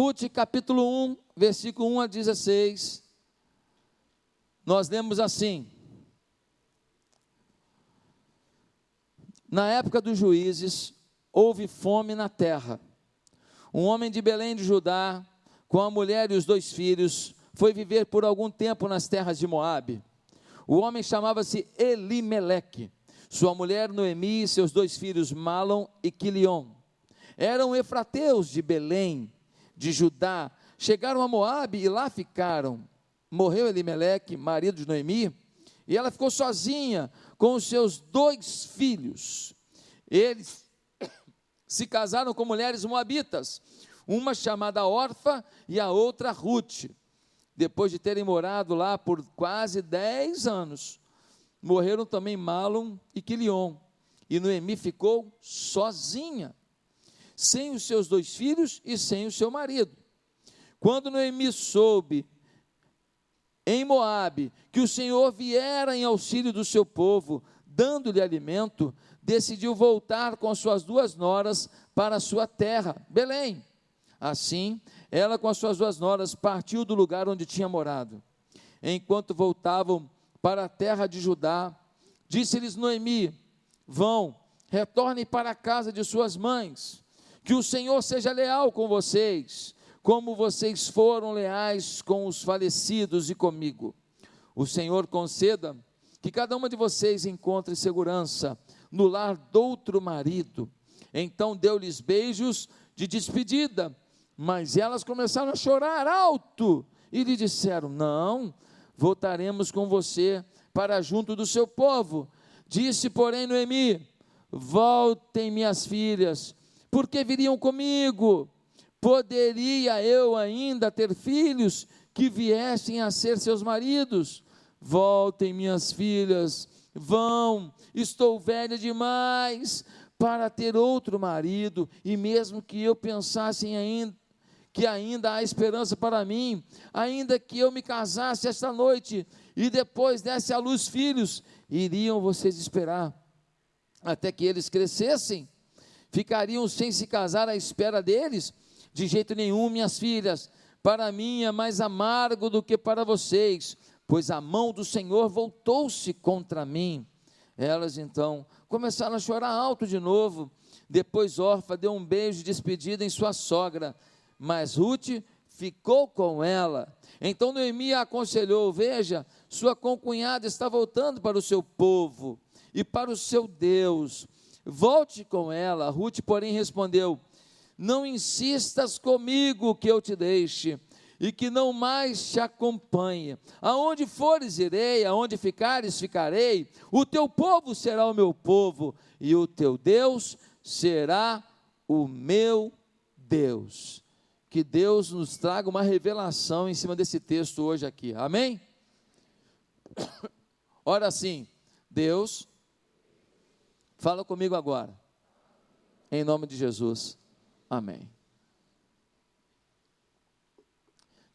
Ruth capítulo 1, versículo 1 a 16. Nós lemos assim: Na época dos juízes, houve fome na terra. Um homem de Belém de Judá, com a mulher e os dois filhos, foi viver por algum tempo nas terras de Moabe. O homem chamava-se Elimeleque. Sua mulher Noemi e seus dois filhos Malom e Quilion. Eram efrateus de Belém, de Judá. Chegaram a Moabe e lá ficaram. Morreu Elimeleque, marido de Noemi, e ela ficou sozinha com os seus dois filhos. Eles se casaram com mulheres moabitas, uma chamada Orfa e a outra Ruth. Depois de terem morado lá por quase dez anos, morreram também Malom e Quilion. E Noemi ficou sozinha, sem os seus dois filhos e sem o seu marido. Quando Noemi soube em Moabe, que o Senhor viera em auxílio do seu povo, dando-lhe alimento, decidiu voltar com as suas duas noras para a sua terra, Belém. Assim, ela com as suas duas noras partiu do lugar onde tinha morado. Enquanto voltavam para a terra de Judá, disse-lhes Noemi: Vão, retornem para a casa de suas mães, que o Senhor seja leal com vocês como vocês foram leais com os falecidos e comigo. O Senhor conceda que cada uma de vocês encontre segurança no lar do outro marido. Então deu-lhes beijos de despedida, mas elas começaram a chorar alto e lhe disseram: Não, voltaremos com você para junto do seu povo. Disse, porém, Noemi: Voltem, minhas filhas, porque viriam comigo Poderia eu ainda ter filhos que viessem a ser seus maridos? Voltem, minhas filhas, vão, estou velha demais para ter outro marido, e mesmo que eu pensasse ainda que ainda há esperança para mim, ainda que eu me casasse esta noite e depois desse à luz filhos, iriam vocês esperar até que eles crescessem? Ficariam sem se casar à espera deles? De jeito nenhum, minhas filhas, para mim é mais amargo do que para vocês, pois a mão do Senhor voltou-se contra mim. Elas então começaram a chorar alto de novo. Depois Orfa deu um beijo de despedida em sua sogra, mas Ruth ficou com ela. Então Noemi a aconselhou: Veja, sua concunhada está voltando para o seu povo e para o seu Deus. Volte com ela. Ruth, porém, respondeu: não insistas comigo que eu te deixe e que não mais te acompanhe. Aonde fores, irei, aonde ficares, ficarei. O teu povo será o meu povo, e o teu Deus será o meu Deus. Que Deus nos traga uma revelação em cima desse texto hoje aqui. Amém? Ora sim, Deus, fala comigo agora. Em nome de Jesus. Amém.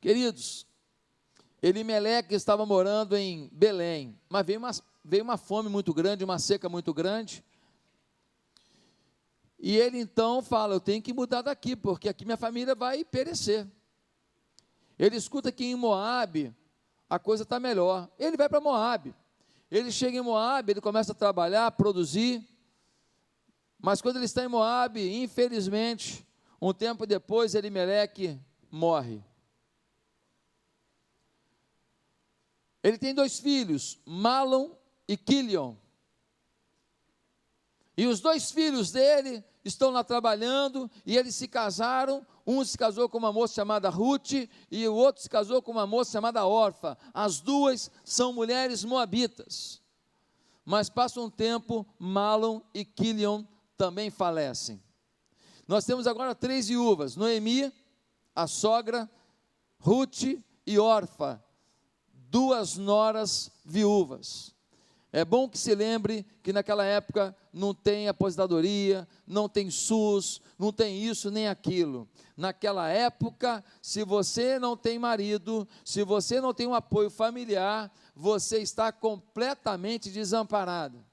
Queridos, Elimeleque estava morando em Belém, mas veio uma, veio uma fome muito grande, uma seca muito grande. E ele então fala: Eu tenho que mudar daqui, porque aqui minha família vai perecer. Ele escuta que em Moabe a coisa está melhor. Ele vai para Moabe. Ele chega em Moabe, ele começa a trabalhar, produzir. Mas quando ele está em Moabe, infelizmente, um tempo depois, Elimeleque morre. Ele tem dois filhos, Malom e Quilion. E os dois filhos dele estão lá trabalhando e eles se casaram. Um se casou com uma moça chamada Ruth e o outro se casou com uma moça chamada Orfa. As duas são mulheres moabitas. Mas passa um tempo, Malom e Quilion também falecem. Nós temos agora três viúvas: Noemi, a sogra, Ruth e Orfa, duas noras viúvas. É bom que se lembre que naquela época não tem aposentadoria, não tem SUS, não tem isso nem aquilo. Naquela época, se você não tem marido, se você não tem um apoio familiar, você está completamente desamparado.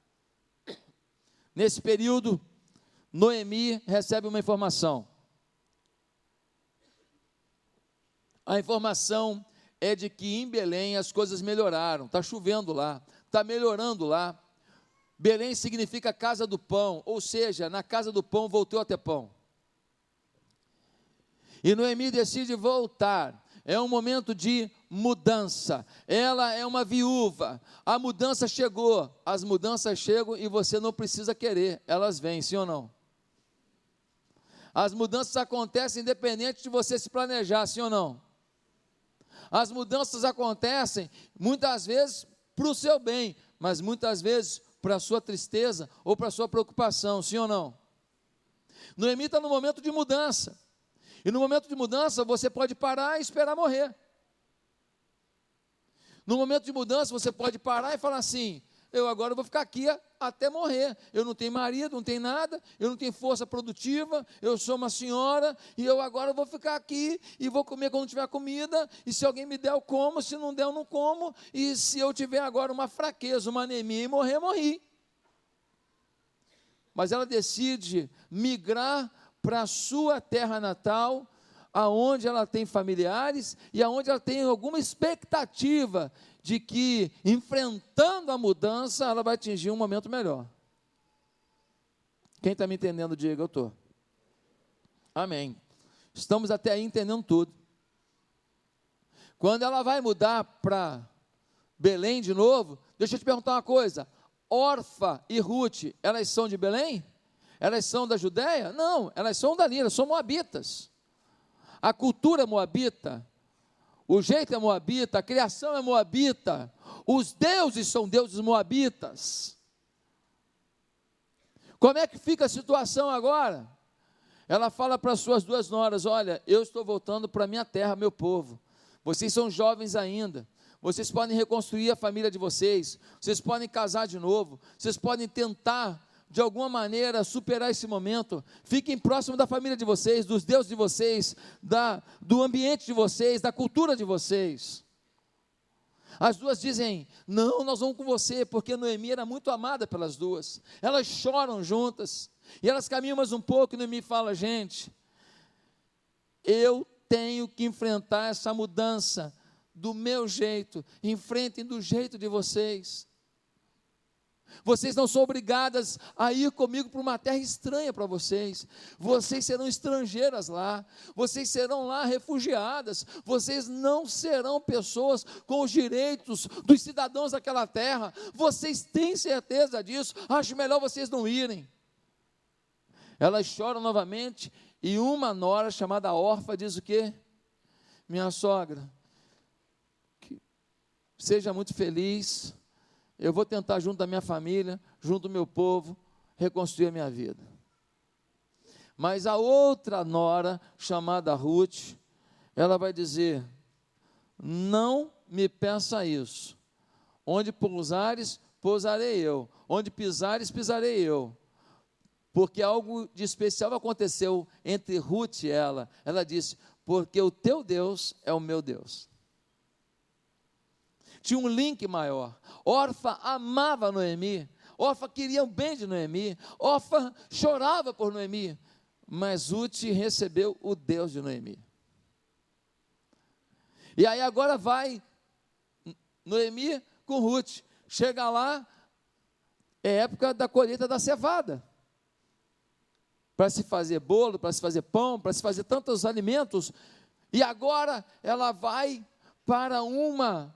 Nesse período, Noemi recebe uma informação. A informação é de que em Belém as coisas melhoraram, está chovendo lá, está melhorando lá. Belém significa casa do pão, ou seja, na casa do pão voltou a ter pão. E Noemi decide voltar. É um momento de mudança. Ela é uma viúva. A mudança chegou. As mudanças chegam e você não precisa querer. Elas vêm, sim ou não? As mudanças acontecem independente de você se planejar, sim ou não? As mudanças acontecem muitas vezes para o seu bem, mas muitas vezes para a sua tristeza ou para a sua preocupação, sim ou não? Noemi está no momento de mudança. E no momento de mudança, você pode parar e esperar morrer. No momento de mudança, você pode parar e falar assim: eu agora vou ficar aqui até morrer. Eu não tenho marido, não tenho nada, eu não tenho força produtiva, eu sou uma senhora e eu agora vou ficar aqui e vou comer quando tiver comida. E se alguém me der, eu como, se não der, eu não como. E se eu tiver agora uma fraqueza, uma anemia e morrer, morri. Mas ela decide migrar para a sua terra natal, aonde ela tem familiares e aonde ela tem alguma expectativa de que, enfrentando a mudança, ela vai atingir um momento melhor. Quem está me entendendo, diga, eu estou. Amém. Estamos até aí entendendo tudo. Quando ela vai mudar para Belém de novo, deixa eu te perguntar uma coisa: Orfa e Ruth, elas são de Belém? Elas são da Judéia? Não, elas são dali, elas são moabitas. A cultura moabita o jeito é moabita, a criação é moabita, os deuses são deuses moabitas. Como é que fica a situação agora? Ela fala para suas duas noras: Olha, eu estou voltando para minha terra, meu povo. Vocês são jovens ainda. Vocês podem reconstruir a família de vocês. Vocês podem casar de novo. Vocês podem tentar de alguma maneira superar esse momento. Fiquem próximo da família de vocês, dos deuses de vocês, da, do ambiente de vocês, da cultura de vocês. As duas dizem: Não, nós vamos com você, porque Noemi era muito amada pelas duas. Elas choram juntas. E elas caminham mais um pouco, e Noemi fala: Gente, eu tenho que enfrentar essa mudança do meu jeito. Enfrentem do jeito de vocês. Vocês não são obrigadas a ir comigo para uma terra estranha para vocês. Vocês serão estrangeiras lá. Vocês serão lá refugiadas. Vocês não serão pessoas com os direitos dos cidadãos daquela terra. Vocês têm certeza disso. Acho melhor vocês não irem. Elas choram novamente e uma nora chamada órfã diz o quê? Minha sogra, seja muito feliz eu vou tentar, junto da minha família, junto do meu povo, reconstruir a minha vida. Mas a outra nora, chamada Ruth, ela vai dizer: Não me peça isso. Onde pousares, pousarei eu. Onde pisares, pisarei eu. Porque algo de especial aconteceu entre Ruth e ela. Ela disse: Porque o teu Deus é o meu Deus tinha um link maior. Orfa amava Noemi, Orfa queria o bem de Noemi, Orfa chorava por Noemi, mas Ruth recebeu o Deus de Noemi. E aí agora vai Noemi com Ruth, chega lá, é época da colheita da cevada. Para se fazer bolo, para se fazer pão, para se fazer tantos alimentos. E agora ela vai para uma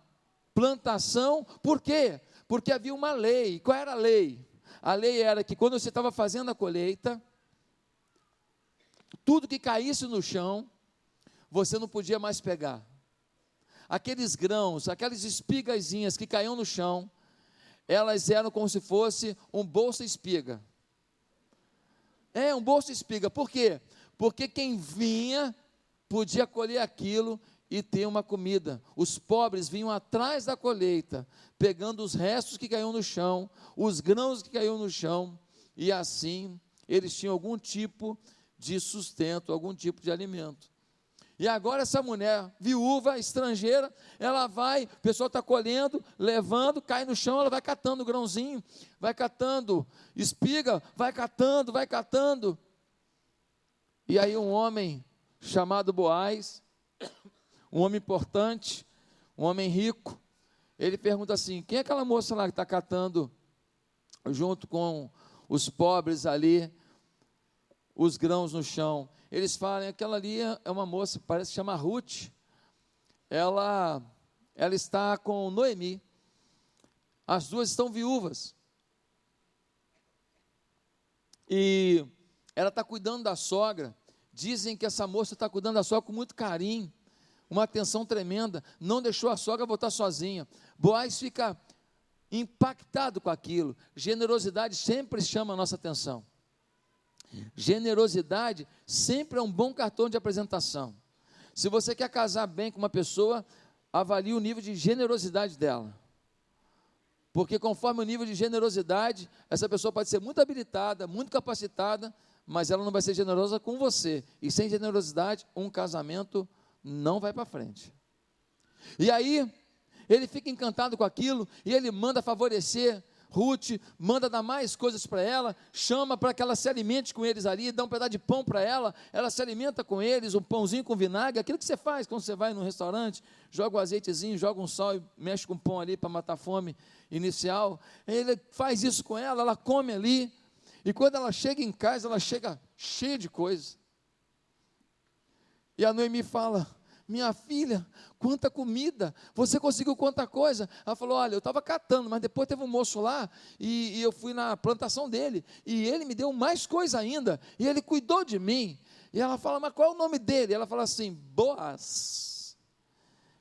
plantação, por quê? Porque havia uma lei. Qual era a lei? A lei era que quando você estava fazendo a colheita, tudo que caísse no chão, você não podia mais pegar. Aqueles grãos, aquelas espigazinhas que caíam no chão, elas eram como se fosse um bolsa espiga. É, um bolsa espiga. Por quê? Porque quem vinha podia colher aquilo e ter uma comida. Os pobres vinham atrás da colheita, pegando os restos que caíam no chão, os grãos que caíam no chão, e assim eles tinham algum tipo de sustento, algum tipo de alimento. E agora essa mulher, viúva, estrangeira, ela vai, o pessoal está colhendo, levando, cai no chão, ela vai catando grãozinho, vai catando espiga, vai catando, vai catando. E aí um homem chamado Boaz, um homem importante, um homem rico. Ele pergunta assim: quem é aquela moça lá que está catando junto com os pobres ali, os grãos no chão? Eles falam: aquela ali é uma moça, parece que chama Ruth. Ela, ela está com Noemi. As duas estão viúvas. E ela está cuidando da sogra. Dizem que essa moça está cuidando da sogra com muito carinho, uma atenção tremenda. Não deixou a sogra voltar sozinha. Boaz fica impactado com aquilo. Generosidade sempre chama a nossa atenção. Generosidade sempre é um bom cartão de apresentação. Se você quer casar bem com uma pessoa, avalie o nível de generosidade dela. Porque conforme o nível de generosidade, essa pessoa pode ser muito habilitada, muito capacitada, mas ela não vai ser generosa com você. E sem generosidade, um casamento não vai para frente. E aí, ele fica encantado com aquilo e ele manda favorecer Ruth, manda dar mais coisas para ela, chama para que ela se alimente com eles ali, dá um pedaço de pão para ela, ela se alimenta com eles, um pãozinho com vinagre, aquilo que você faz quando você vai no restaurante, joga um azeitezinho, joga um sal e mexe com pão ali para matar a fome inicial. Ele faz isso com ela, ela come ali, e quando ela chega em casa, ela chega cheia de coisas. E a Noemi fala: minha filha, quanta comida, você conseguiu quanta coisa? Ela falou: Olha, eu estava catando, mas depois teve um moço lá e, e, eu fui na plantação dele, e ele me deu mais coisa ainda, e ele cuidou de mim. E ela fala: Mas qual é o nome dele? Ela fala assim: Boaz.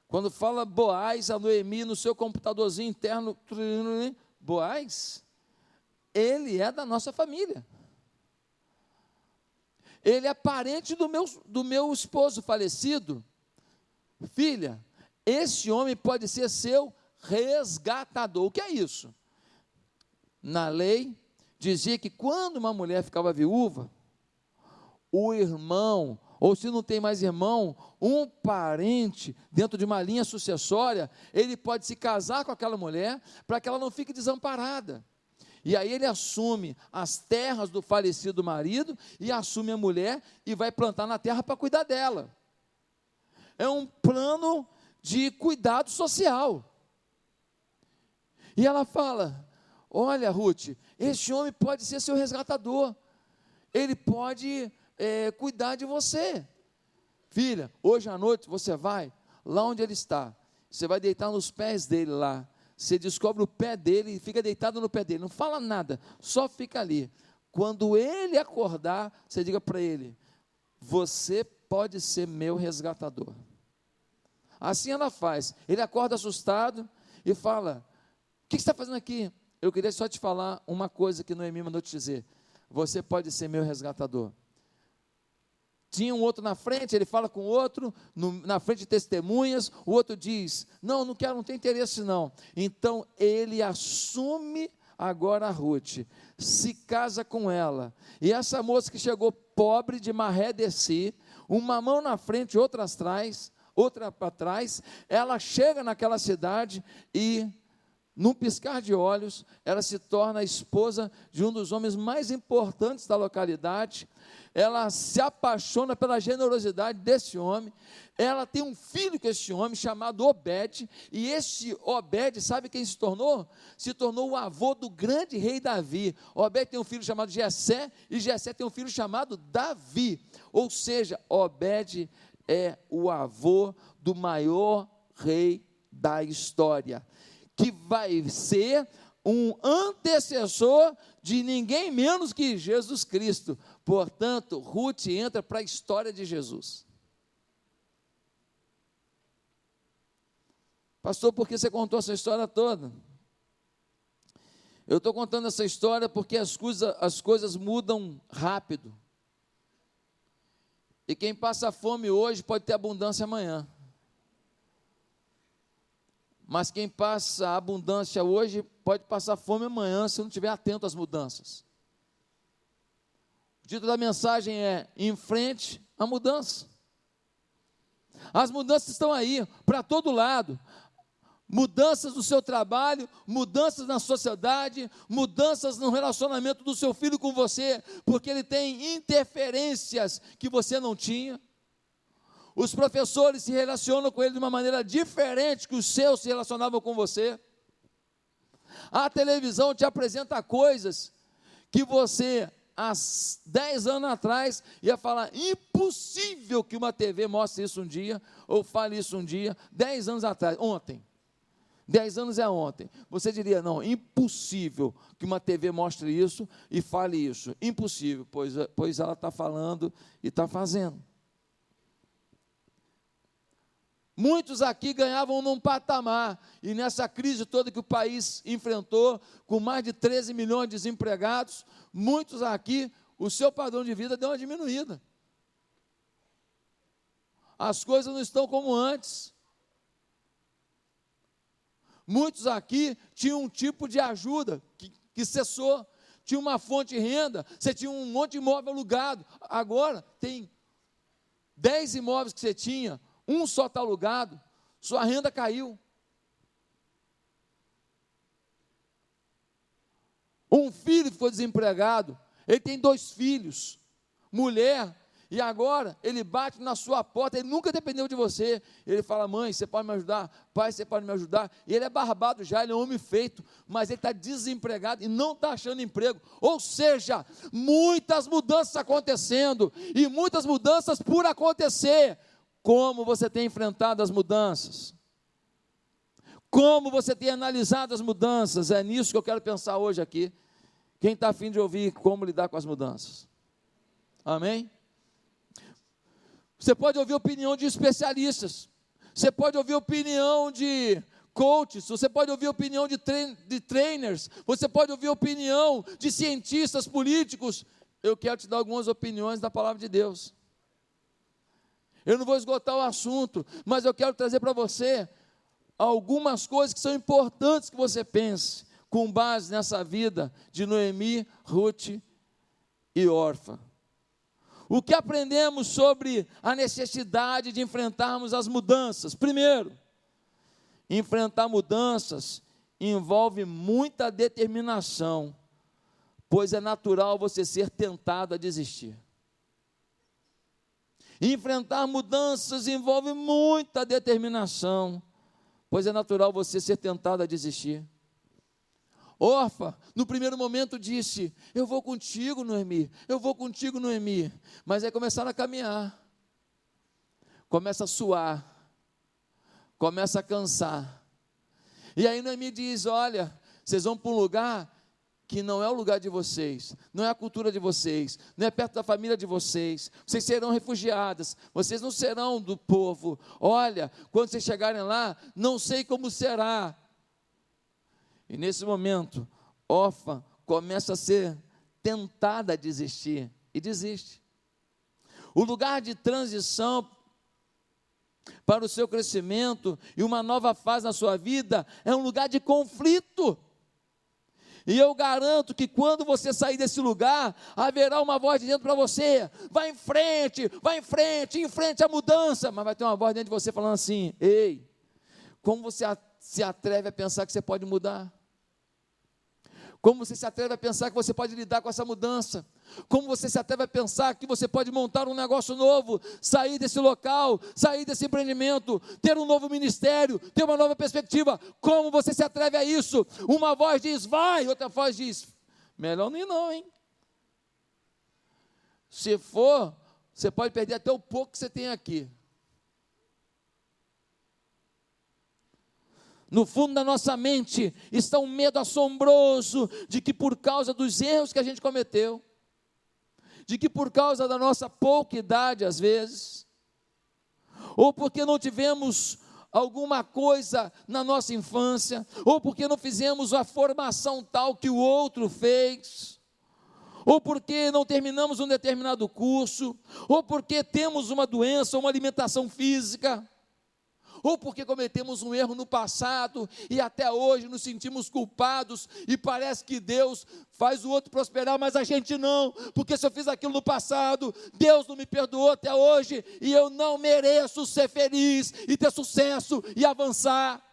Quando fala Boaz, a Noemi no seu computadorzinho interno, Boaz, ele é da nossa família. Ele é parente do meu, do meu esposo falecido. Filha, esse homem pode ser seu resgatador. O que é isso? Na lei, dizia que quando uma mulher ficava viúva, o irmão, ou se não tem mais irmão, um parente dentro de uma linha sucessória, ele pode se casar com aquela mulher para que ela não fique desamparada. E aí ele assume as terras do falecido marido e assume a mulher e vai plantar na terra para cuidar dela é um plano de cuidado social. E ela fala: Olha, Ruth, esse homem pode ser seu resgatador, ele pode é, cuidar de você. Filha, hoje à noite você vai lá onde ele está, você vai deitar nos pés dele lá. Você descobre o pé dele e fica deitado no pé dele, não fala nada, só fica ali. Quando ele acordar, você diga para ele: Você pode ser meu resgatador. Assim ela faz. Ele acorda assustado e fala: O que você está fazendo aqui? Eu queria só te falar uma coisa que Noemi mandou te dizer. Você pode ser meu resgatador. Tinha um outro na frente, ele fala com o outro, no, na frente de testemunhas, o outro diz: Não, não quero, não tem interesse não. Então ele assume agora a Ruth, se casa com ela. E essa moça que chegou pobre de maré de si, uma mão na frente, outra atrás, outra para trás, ela chega naquela cidade e, num piscar de olhos, ela se torna a esposa de um dos homens mais importantes da localidade. Ela se apaixona pela generosidade desse homem. Ela tem um filho com esse homem chamado Obed, e esse Obed, sabe quem se tornou? Se tornou o avô do grande rei Davi. Obed tem um filho chamado Jessé, e Jessé tem um filho chamado Davi. Ou seja, Obed é o avô do maior rei da história, que vai ser um antecessor de ninguém menos que Jesus Cristo. Portanto, Ruth entra para a história de Jesus. Pastor, por que você contou essa história toda? Eu estou contando essa história porque as, coisa, as coisas mudam rápido. E quem passa fome hoje pode ter abundância amanhã. Mas quem passa abundância hoje pode passar fome amanhã se não estiver atento às mudanças. O título da mensagem é Enfrente a mudança. As mudanças estão aí, para todo lado mudanças no seu trabalho, mudanças na sociedade, mudanças no relacionamento do seu filho com você, porque ele tem interferências que você não tinha. Os professores se relacionam com ele de uma maneira diferente que os seus se relacionavam com você. A televisão te apresenta coisas que você, há 10 anos atrás, ia falar: impossível que uma TV mostre isso um dia, ou fale isso um dia, 10 anos atrás, ontem. 10 anos é ontem. Você diria, não, impossível que uma TV mostre isso e fale isso. Impossível, pois, pois ela está falando e está fazendo. Muitos aqui ganhavam num patamar, e nessa crise toda que o país enfrentou, com mais de 13 milhões de desempregados, muitos aqui, o seu padrão de vida deu uma diminuída. As coisas não estão como antes. Muitos aqui tinham um tipo de ajuda que, que cessou, tinha uma fonte de renda, você tinha um monte de imóvel alugado. Agora tem 10 imóveis que você tinha, um só está alugado, sua renda caiu. Um filho ficou desempregado, ele tem dois filhos, mulher, e agora ele bate na sua porta, ele nunca dependeu de você. Ele fala: Mãe, você pode me ajudar? Pai, você pode me ajudar? E ele é barbado já, ele é um homem feito, mas ele está desempregado e não está achando emprego. Ou seja, muitas mudanças acontecendo e muitas mudanças por acontecer. Como você tem enfrentado as mudanças? Como você tem analisado as mudanças? É nisso que eu quero pensar hoje aqui. Quem está afim de ouvir como lidar com as mudanças? Amém? Você pode ouvir opinião de especialistas. Você pode ouvir opinião de coaches, você pode ouvir opinião de, de trainers, você pode ouvir opinião de cientistas políticos. Eu quero te dar algumas opiniões da palavra de Deus. Eu não vou esgotar o assunto, mas eu quero trazer para você algumas coisas que são importantes que você pense, com base nessa vida de Noemi, Ruth e Orfa. O que aprendemos sobre a necessidade de enfrentarmos as mudanças? Primeiro, enfrentar mudanças envolve muita determinação, pois é natural você ser tentado a desistir. Enfrentar mudanças envolve muita determinação, pois é natural você ser tentado a desistir. Orfa, no primeiro momento disse: Eu vou contigo, Noemi, eu vou contigo, Noemi. Mas aí começaram a caminhar, começa a suar, começa a cansar. E aí Noemi diz: Olha, vocês vão para um lugar que não é o lugar de vocês, não é a cultura de vocês, não é perto da família de vocês. Vocês serão refugiadas, vocês não serão do povo. Olha, quando vocês chegarem lá, não sei como será. E nesse momento, Ofa começa a ser tentada a desistir e desiste. O lugar de transição para o seu crescimento e uma nova fase na sua vida é um lugar de conflito. E eu garanto que quando você sair desse lugar, haverá uma voz de dentro para você: vai em frente, vai em frente, em frente à mudança. Mas vai ter uma voz dentro de você falando assim: ei, como você se atreve a pensar que você pode mudar? Como você se atreve a pensar que você pode lidar com essa mudança? Como você se atreve a pensar que você pode montar um negócio novo, sair desse local, sair desse empreendimento, ter um novo ministério, ter uma nova perspectiva? Como você se atreve a isso? Uma voz diz vai, outra voz diz melhor ir não, hein? Se for, você pode perder até o pouco que você tem aqui. No fundo da nossa mente está um medo assombroso de que por causa dos erros que a gente cometeu, de que por causa da nossa pouca idade às vezes, ou porque não tivemos alguma coisa na nossa infância, ou porque não fizemos a formação tal que o outro fez, ou porque não terminamos um determinado curso, ou porque temos uma doença, uma alimentação física, ou porque cometemos um erro no passado e até hoje nos sentimos culpados e parece que Deus faz o outro prosperar, mas a gente não, porque se eu fiz aquilo no passado, Deus não me perdoou até hoje e eu não mereço ser feliz e ter sucesso e avançar.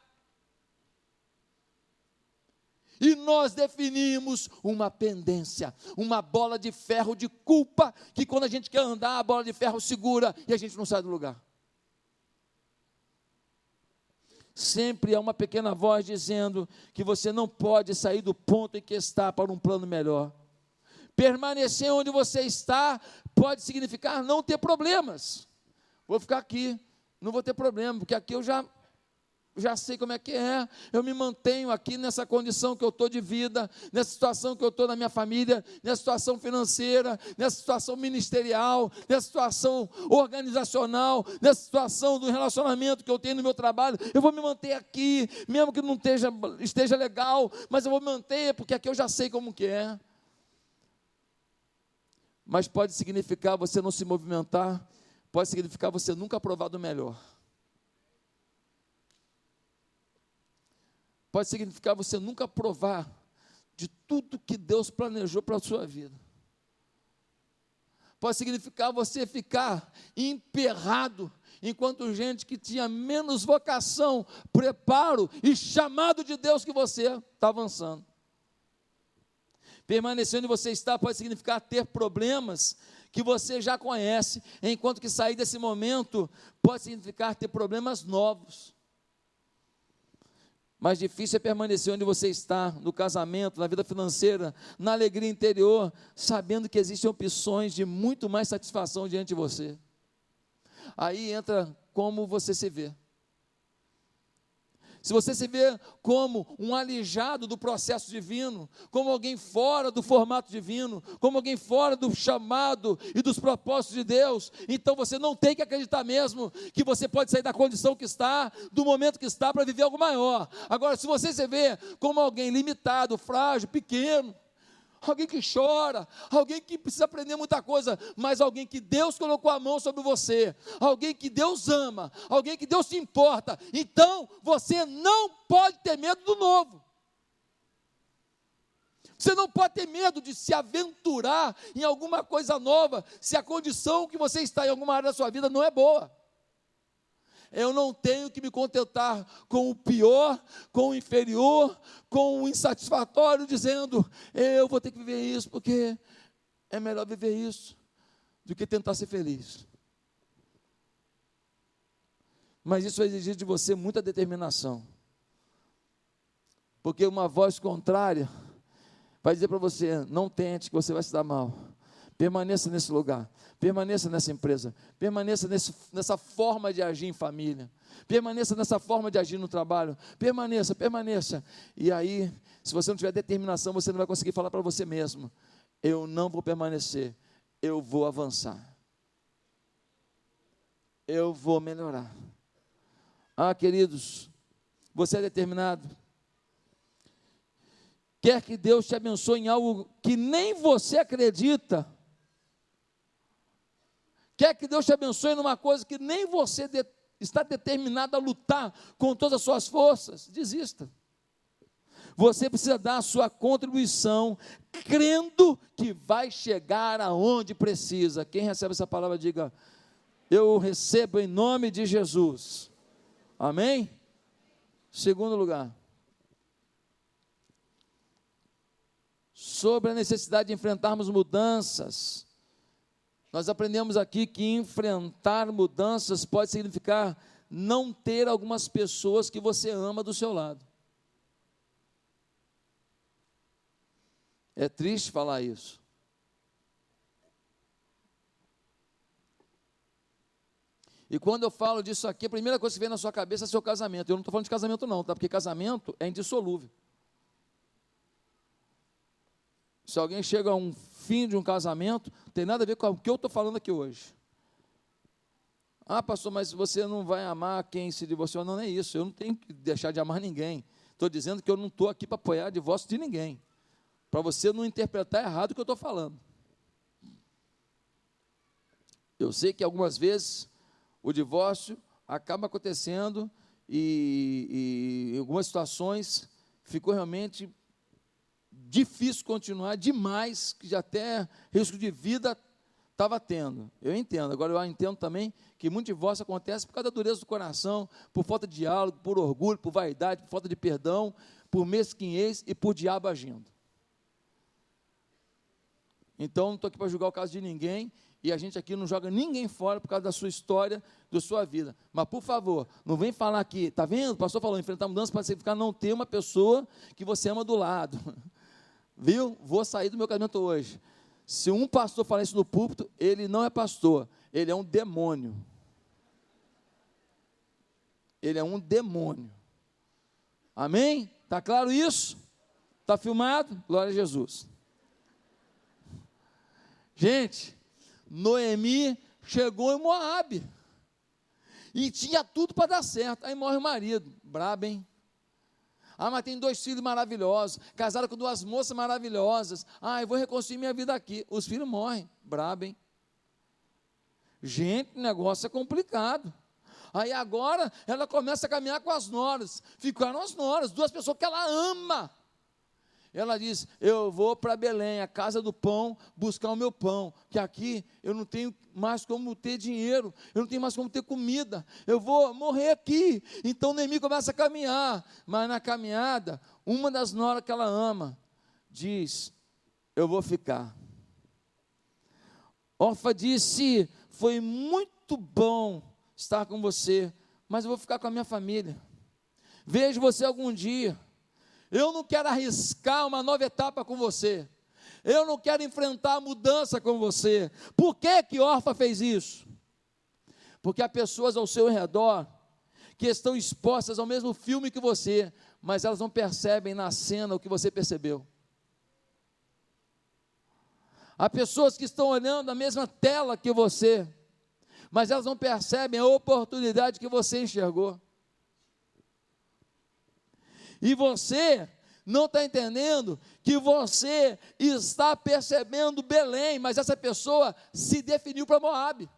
E nós definimos uma pendência, uma bola de ferro de culpa, que quando a gente quer andar, a bola de ferro segura e a gente não sai do lugar. Sempre há uma pequena voz dizendo que você não pode sair do ponto em que está para um plano melhor. Permanecer onde você está pode significar não ter problemas. Vou ficar aqui, não vou ter problema, porque aqui eu já já sei como é que é, eu me mantenho aqui nessa condição que eu estou de vida, nessa situação que eu estou na minha família, nessa situação financeira, nessa situação ministerial, nessa situação organizacional, nessa situação do relacionamento que eu tenho no meu trabalho, eu vou me manter aqui, mesmo que não esteja, esteja legal, mas eu vou me manter, porque aqui eu já sei como que é. Mas pode significar você não se movimentar, pode significar você nunca provar do melhor. Pode significar você nunca provar de tudo que Deus planejou para a sua vida. Pode significar você ficar emperrado, enquanto gente que tinha menos vocação, preparo e chamado de Deus que você está avançando. Permanecer onde você está pode significar ter problemas que você já conhece, enquanto que sair desse momento pode significar ter problemas novos. Mais difícil é permanecer onde você está, no casamento, na vida financeira, na alegria interior, sabendo que existem opções de muito mais satisfação diante de você. Aí entra como você se vê se você se vê como um alijado do processo divino, como alguém fora do formato divino, como alguém fora do chamado e dos propósitos de Deus, então você não tem que acreditar mesmo que você pode sair da condição que está, do momento que está, para viver algo maior. Agora, se você se vê como alguém limitado, frágil, pequeno, alguém que chora, alguém que precisa aprender muita coisa, mas alguém que Deus colocou a mão sobre você, alguém que Deus ama, alguém que Deus se importa. Então, você não pode ter medo do novo. Você não pode ter medo de se aventurar em alguma coisa nova, se a condição que você está em alguma área da sua vida não é boa. Eu não tenho que me contentar com o pior, com o inferior, com o insatisfatório, dizendo, eu vou ter que viver isso, porque é melhor viver isso do que tentar ser feliz. Mas isso vai exigir de você muita determinação. Porque uma voz contrária vai dizer para você: não tente, que você vai se dar mal. Permaneça nesse lugar. Permaneça nessa empresa, permaneça nesse, nessa forma de agir em família, permaneça nessa forma de agir no trabalho, permaneça, permaneça. E aí, se você não tiver determinação, você não vai conseguir falar para você mesmo: eu não vou permanecer, eu vou avançar, eu vou melhorar. Ah, queridos, você é determinado. Quer que Deus te abençoe em algo que nem você acredita Quer que Deus te abençoe numa coisa que nem você de, está determinado a lutar com todas as suas forças? Desista. Você precisa dar a sua contribuição, crendo que vai chegar aonde precisa. Quem recebe essa palavra, diga: Eu recebo em nome de Jesus. Amém? Segundo lugar. Sobre a necessidade de enfrentarmos mudanças nós aprendemos aqui que enfrentar mudanças pode significar não ter algumas pessoas que você ama do seu lado. É triste falar isso. E quando eu falo disso aqui, a primeira coisa que vem na sua cabeça é seu casamento. Eu não estou falando de casamento, não, tá? Porque casamento é indissolúvel. Se alguém chega a um fim de um casamento, tem nada a ver com o que eu estou falando aqui hoje. Ah, pastor, mas você não vai amar quem se divorciou. Não, não é isso. Eu não tenho que deixar de amar ninguém. Estou dizendo que eu não estou aqui para apoiar divórcio de ninguém. Para você não interpretar errado o que eu estou falando. Eu sei que algumas vezes o divórcio acaba acontecendo e, e em algumas situações ficou realmente difícil continuar, demais, que até risco de vida estava tendo. Eu entendo. Agora eu entendo também que muito divórcio acontece por causa da dureza do coração, por falta de diálogo, por orgulho, por vaidade, por falta de perdão, por mesquinhez e por diabo agindo. Então, não estou aqui para julgar o caso de ninguém E a gente aqui não joga ninguém fora por causa da sua história, da sua vida. Mas, por favor, não vem falar aqui, tá vendo? O pastor falou, enfrentar mudança para significar não ter uma pessoa que você ama do lado. Viu? Vou sair do meu casamento hoje. Se um pastor falar isso no púlpito, ele não é pastor, ele é um demônio. Ele é um demônio. Amém? Tá claro isso? Tá filmado? Glória a Jesus. Gente, Noemi chegou em Moabe. E tinha tudo para dar certo. Aí morre o marido. Brabo, hein? Ah, mas tem dois filhos maravilhosos. Casaram com duas moças maravilhosas. Ah, eu vou reconstruir minha vida aqui. Os filhos morrem. Brabo, hein? Gente, o negócio é complicado. Aí agora ela começa a caminhar com as noras. Ficaram as noras, duas pessoas que ela ama. Ela diz: Eu vou para Belém, a casa do pão, buscar o meu pão, que aqui eu não tenho mais como ter dinheiro, eu não tenho mais como ter comida, eu vou morrer aqui. Então Neemi começa a caminhar, mas na caminhada, uma das noras que ela ama diz: Eu vou ficar. Orfa disse: Foi muito bom estar com você, mas eu vou ficar com a minha família. Vejo você algum dia. Eu não quero arriscar uma nova etapa com você. Eu não quero enfrentar a mudança com você. Por que que Orfa fez isso? Porque há pessoas ao seu redor que estão expostas ao mesmo filme que você, mas elas não percebem na cena o que você percebeu. Há pessoas que estão olhando a mesma tela que você, mas elas não percebem a oportunidade que você enxergou. E você não está entendendo que você está percebendo Belém, mas essa pessoa se definiu para Moab.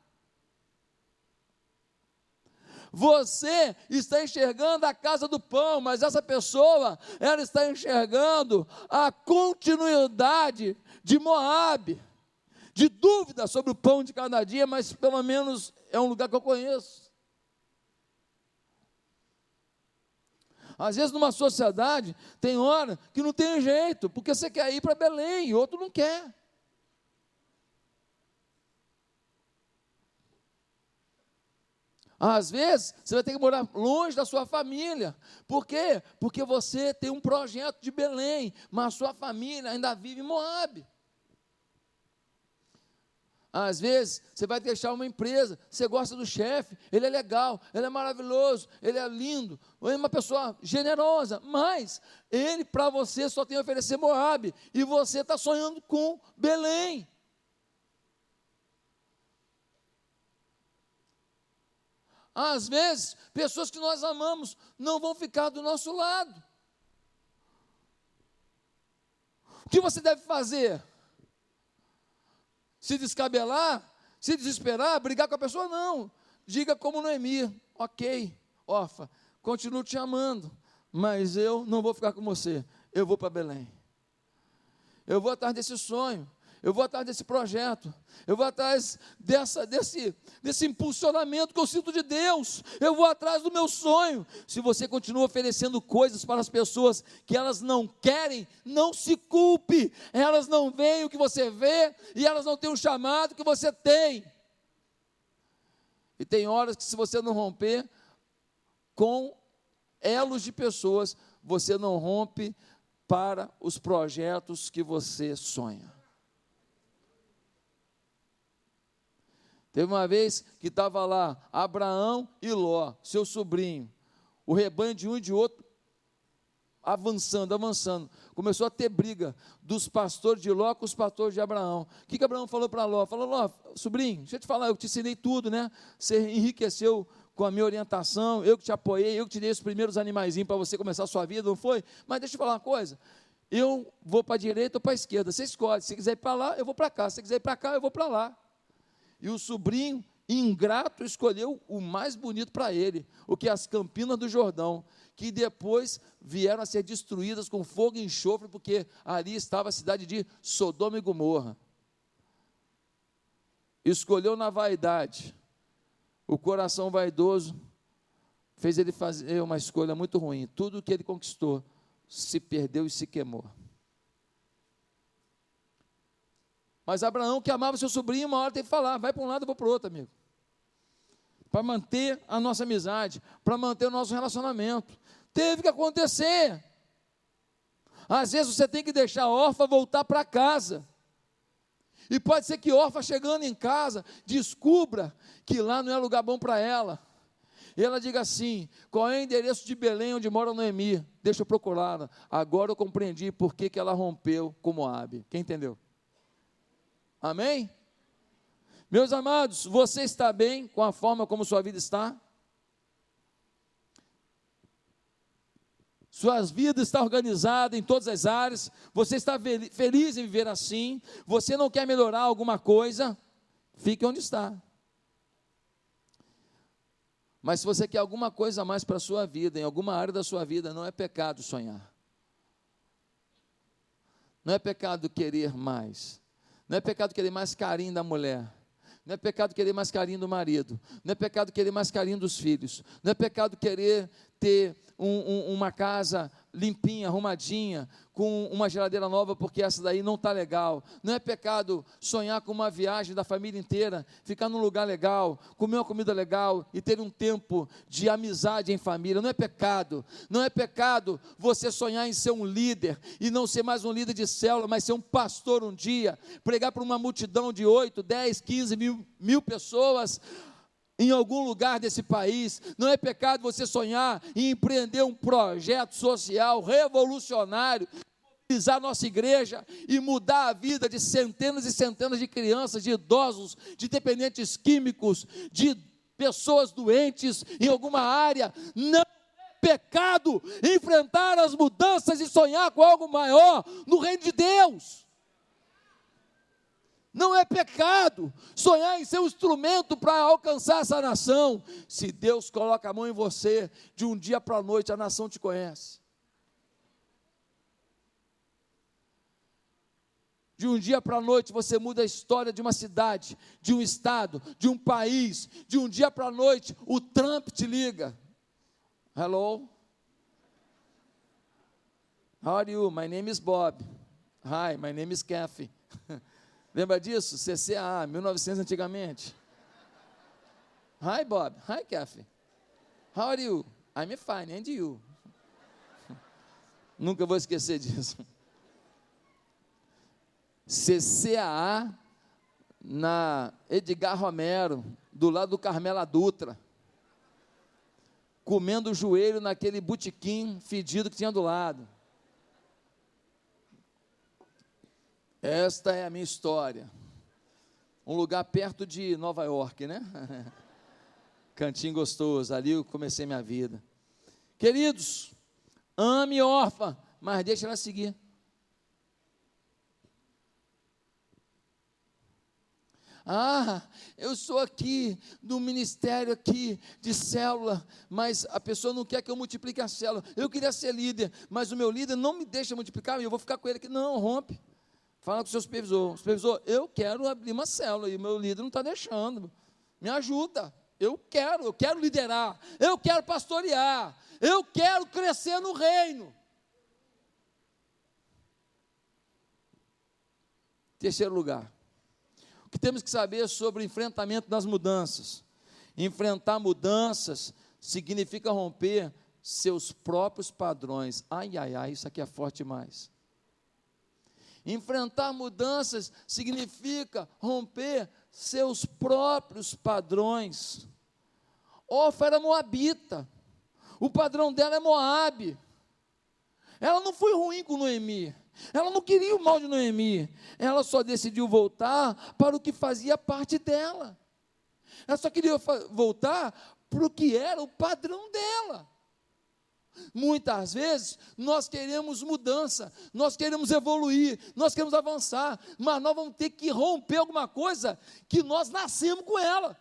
Você está enxergando a casa do pão, mas essa pessoa, ela está enxergando a continuidade de Moab. De dúvida sobre o pão de cada dia, mas pelo menos é um lugar que eu conheço. Às vezes, numa sociedade, tem hora que não tem jeito, porque você quer ir para Belém e outro não quer. Às vezes, você vai ter que morar longe da sua família. Por quê? Porque você tem um projeto de Belém, mas a sua família ainda vive em Moab. Às vezes, você vai deixar uma empresa, você gosta do chefe, ele é legal, ele é maravilhoso, ele é lindo, ele é uma pessoa generosa, mas ele para você só tem a oferecer Moab, e você está sonhando com Belém. Às vezes, pessoas que nós amamos não vão ficar do nosso lado. O que você deve fazer? Se descabelar, se desesperar, brigar com a pessoa, não. Diga como Noemi, ok, Orfa, continuo te amando, mas eu não vou ficar com você, eu vou para Belém. Eu vou atrás desse sonho, eu vou atrás desse projeto, eu vou atrás dessa, desse, desse impulsionamento que eu sinto de Deus, eu vou atrás do meu sonho. Se você continua oferecendo coisas para as pessoas que elas não querem, não se culpe, elas não veem o que você vê e elas não têm o chamado que você tem. E tem horas que, se você não romper com elos de pessoas, você não rompe para os projetos que você sonha. Teve uma vez que estava lá Abraão e Ló, seu sobrinho, o rebanho de um e de outro, avançando, avançando. Começou a ter briga dos pastores de Ló com os pastores de Abraão. O que, que Abraão falou para Ló? Falou, Ló, sobrinho, deixa eu te falar, eu te ensinei tudo, né? Você enriqueceu com a minha orientação, eu que te apoiei, eu que te dei os primeiros animaizinhos para você começar a sua vida, não foi? Mas deixa eu falar uma coisa, eu vou para a direita ou para a esquerda, você escolhe, se quiser ir para lá, eu vou para cá, se quiser ir para cá, eu vou para lá. E o sobrinho ingrato escolheu o mais bonito para ele, o que é as Campinas do Jordão, que depois vieram a ser destruídas com fogo e enxofre, porque ali estava a cidade de Sodoma e Gomorra. Escolheu na vaidade, o coração vaidoso fez ele fazer uma escolha muito ruim. Tudo que ele conquistou se perdeu e se queimou. Mas Abraão, que amava seu sobrinho, uma hora tem que falar: vai para um lado, vou para o outro, amigo. Para manter a nossa amizade, para manter o nosso relacionamento. Teve que acontecer. Às vezes você tem que deixar a órfã voltar para casa. E pode ser que órfã chegando em casa descubra que lá não é lugar bom para ela. E ela diga assim: qual é o endereço de Belém onde mora Noemi? Deixa eu procurá-la. Agora eu compreendi por que, que ela rompeu com Moab. Quem entendeu? Amém? Meus amados, você está bem com a forma como sua vida está? Sua vida está organizada em todas as áreas, você está feliz em viver assim, você não quer melhorar alguma coisa, fique onde está. Mas se você quer alguma coisa a mais para a sua vida, em alguma área da sua vida, não é pecado sonhar. Não é pecado querer mais. Não é pecado querer mais carinho da mulher. Não é pecado querer mais carinho do marido. Não é pecado querer mais carinho dos filhos. Não é pecado querer ter um, um, uma casa limpinha, arrumadinha, com uma geladeira nova, porque essa daí não está legal. Não é pecado sonhar com uma viagem da família inteira, ficar num lugar legal, comer uma comida legal e ter um tempo de amizade em família. Não é pecado. Não é pecado você sonhar em ser um líder e não ser mais um líder de célula, mas ser um pastor um dia, pregar para uma multidão de 8, 10, 15 mil, mil pessoas em algum lugar desse país. Não é pecado você sonhar em empreender um projeto social revolucionário, mobilizar nossa igreja e mudar a vida de centenas e centenas de crianças, de idosos, de dependentes químicos, de pessoas doentes em alguma área. Não é pecado enfrentar as mudanças e sonhar com algo maior no reino de Deus. Não é pecado sonhar em ser um instrumento para alcançar essa nação. Se Deus coloca a mão em você, de um dia para a noite a nação te conhece. De um dia para a noite você muda a história de uma cidade, de um estado, de um país. De um dia para a noite o Trump te liga. Hello? How are you? My name is Bob. Hi, my name is Kathy. Lembra disso? CCA, 1900 antigamente. Hi, Bob. Hi, Kathy. How are you? I'm fine. And you? Nunca vou esquecer disso. CCAA na Edgar Romero, do lado do Carmela Dutra, comendo o joelho naquele botequim fedido que tinha do lado. Esta é a minha história. Um lugar perto de Nova York, né? Cantinho gostoso, ali eu comecei minha vida. Queridos, ame órfã, mas deixa ela seguir. Ah, eu sou aqui do ministério aqui de célula, mas a pessoa não quer que eu multiplique a célula. Eu queria ser líder, mas o meu líder não me deixa multiplicar, e eu vou ficar com ele aqui. Não, rompe. Fala com o seu supervisor. Supervisor, eu quero abrir uma célula e meu líder não está deixando. Me ajuda. Eu quero, eu quero liderar. Eu quero pastorear. Eu quero crescer no reino. Terceiro lugar. O que temos que saber sobre o enfrentamento das mudanças? Enfrentar mudanças significa romper seus próprios padrões. Ai, ai, ai, isso aqui é forte demais. Enfrentar mudanças significa romper seus próprios padrões. Ofa era moabita. O padrão dela é Moabe. Ela não foi ruim com Noemi. Ela não queria o mal de Noemi. Ela só decidiu voltar para o que fazia parte dela. Ela só queria voltar para o que era o padrão dela. Muitas vezes nós queremos mudança, nós queremos evoluir, nós queremos avançar, mas nós vamos ter que romper alguma coisa que nós nascemos com ela.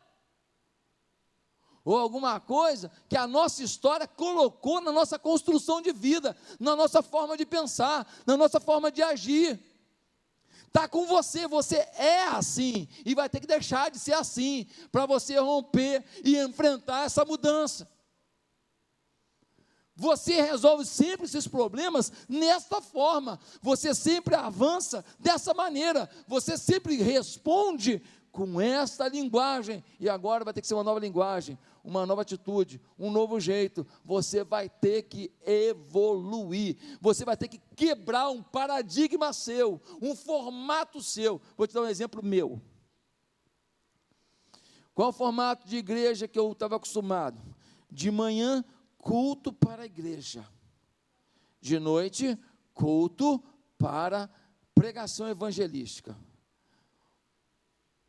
Ou alguma coisa que a nossa história colocou na nossa construção de vida, na nossa forma de pensar, na nossa forma de agir. Está com você, você é assim, e vai ter que deixar de ser assim, para você romper e enfrentar essa mudança. Você resolve sempre esses problemas nesta forma. Você sempre avança dessa maneira. Você sempre responde com esta linguagem. E agora vai ter que ser uma nova linguagem, uma nova atitude, um novo jeito. Você vai ter que evoluir. Você vai ter que quebrar um paradigma seu, um formato seu. Vou te dar um exemplo meu. Qual o formato de igreja que eu estava acostumado? De manhã, culto para a igreja. De noite, culto para pregação evangelística.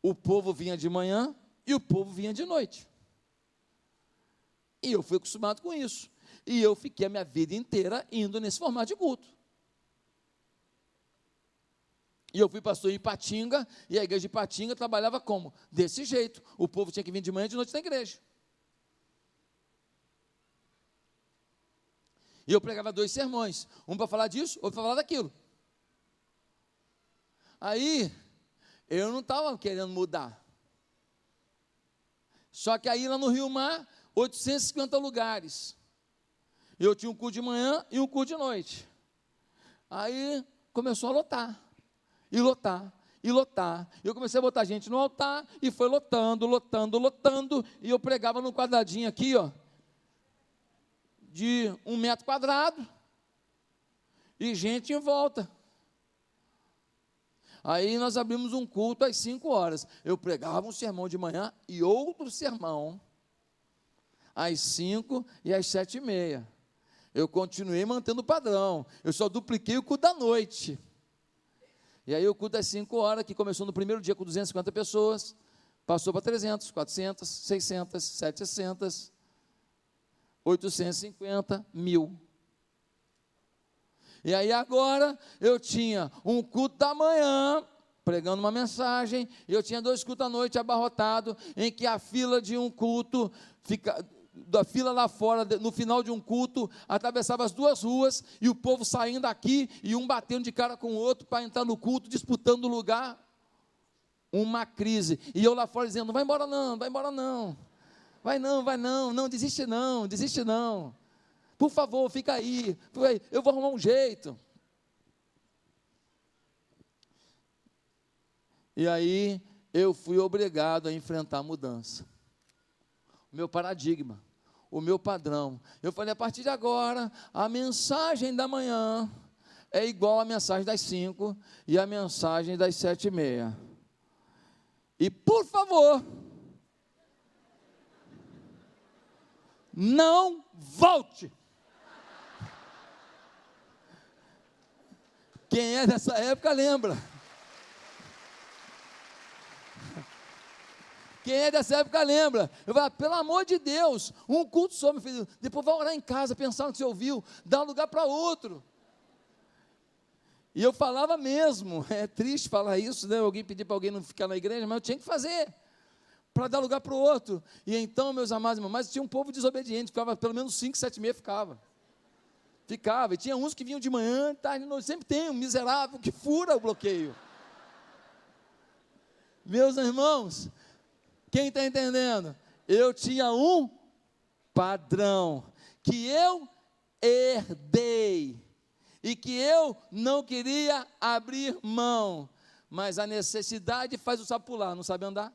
O povo vinha de manhã e o povo vinha de noite. E eu fui acostumado com isso. E eu fiquei a minha vida inteira indo nesse formato de culto. E eu fui pastor em Patinga, e a igreja de Patinga trabalhava como? Desse jeito. O povo tinha que vir de manhã e de noite na igreja. E eu pregava dois sermões, um para falar disso, outro para falar daquilo. Aí, eu não estava querendo mudar. Só que aí lá no Rio Mar, 850 lugares. Eu tinha um culto de manhã e um culto de noite. Aí começou a lotar, e lotar, e lotar. Eu comecei a botar gente no altar e foi lotando, lotando, lotando. E eu pregava no quadradinho aqui, ó, de um metro quadrado e gente em volta. Aí nós abrimos um culto às cinco horas. Eu pregava um sermão de manhã e outro sermão às cinco e às sete e meia. Eu continuei mantendo o padrão. Eu só dupliquei o culto da noite. E aí o culto às cinco horas, que começou no primeiro dia com 250 pessoas, passou para 300, 400, 600, 700, 850 mil. E aí agora eu tinha um culto da manhã, pregando uma mensagem, e eu tinha dois cultos à noite abarrotado, em que a fila de um culto fica da fila lá fora, no final de um culto, atravessava as duas ruas e o povo saindo daqui e um batendo de cara com o outro para entrar no culto, disputando o lugar. Uma crise. E eu lá fora dizendo: vai embora não, vai embora não. Vai não, vai não, não, desiste não, desiste não. Por favor, fica aí. Eu vou arrumar um jeito. E aí eu fui obrigado a enfrentar a mudança. O meu paradigma, o meu padrão. Eu falei, a partir de agora, a mensagem da manhã é igual à mensagem das cinco e a mensagem das sete e meia. E por favor, não volte. Quem é dessa época lembra. Quem é dessa época lembra. Eu falo, pelo amor de Deus, um culto só, meu filho. Depois vai orar em casa, pensar no que você ouviu, dá um lugar para outro. E eu falava mesmo, é triste falar isso, né? Alguém pedir para alguém não ficar na igreja, mas eu tinha que fazer para dar lugar para o outro. E então, meus amados irmãos, mas tinha um povo desobediente, ficava pelo menos 5, 7 meses, ficava. Ficava. E tinha uns que vinham de manhã, tarde, noite. Sempre tem um miserável que fura o bloqueio. Meus irmãos, quem está entendendo? Eu tinha um padrão que eu herdei e que eu não queria abrir mão, mas a necessidade faz o sapo pular, não sabe andar?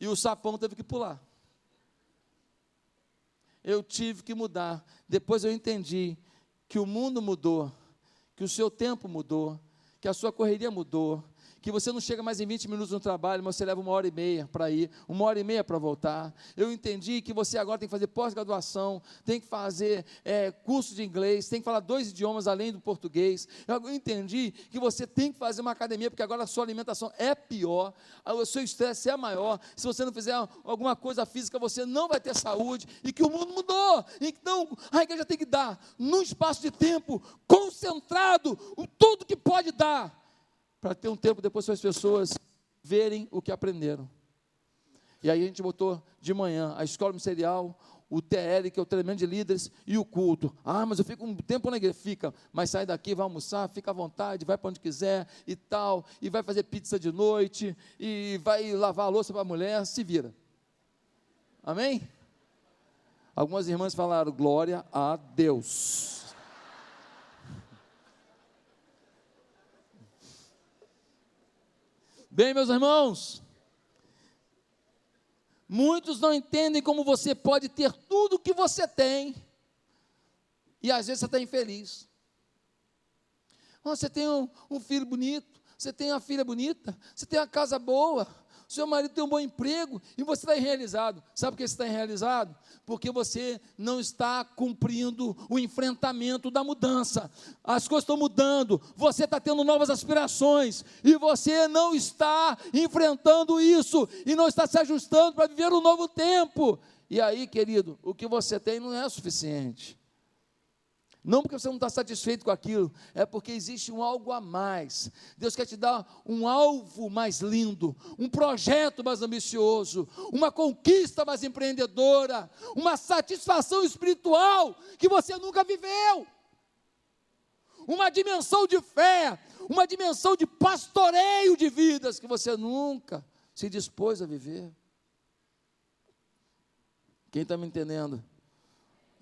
E o sapão teve que pular. Eu tive que mudar. Depois eu entendi que o mundo mudou, que o seu tempo mudou, que a sua correria mudou, que você não chega mais em 20 minutos no trabalho, mas você leva uma hora e meia para ir, uma hora e meia para voltar. Eu entendi que você agora tem que fazer pós-graduação, tem que fazer é, curso de inglês, tem que falar dois idiomas além do português. Eu entendi que você tem que fazer uma academia, porque agora a sua alimentação é pior, o seu estresse é maior. Se você não fizer alguma coisa física, você não vai ter saúde, e que o mundo mudou. Então, a igreja tem que dar, num espaço de tempo concentrado, tudo que pode dar para ter um tempo depois para as pessoas verem o que aprenderam. E aí a gente botou de manhã a escola ministerial, o TL, que é o treinamento de líderes, e o culto. Ah, mas eu fico um tempo na igreja. Fica, mas sai daqui, vai almoçar, fica à vontade, vai para onde quiser e tal, e vai fazer pizza de noite, e vai lavar a louça para a mulher, se vira. Amém? Algumas irmãs falaram: glória a Deus. Bem, meus irmãos, muitos não entendem como você pode ter tudo o que você tem e às vezes você está infeliz. Você tem um, um filho bonito, você tem uma filha bonita, você tem uma casa boa, seu marido tem um bom emprego e você está irrealizado. Sabe por que você está irrealizado? Porque você não está cumprindo o enfrentamento da mudança. As coisas estão mudando, você está tendo novas aspirações e você não está enfrentando isso e não está se ajustando para viver um novo tempo. E aí, querido, o que você tem não é suficiente. Não porque você não está satisfeito com aquilo, é porque existe um algo a mais. Deus quer te dar um alvo mais lindo, um projeto mais ambicioso, uma conquista mais empreendedora, uma satisfação espiritual que você nunca viveu. Uma dimensão de fé, uma dimensão de pastoreio de vidas que você nunca se dispôs a viver. Quem está me entendendo?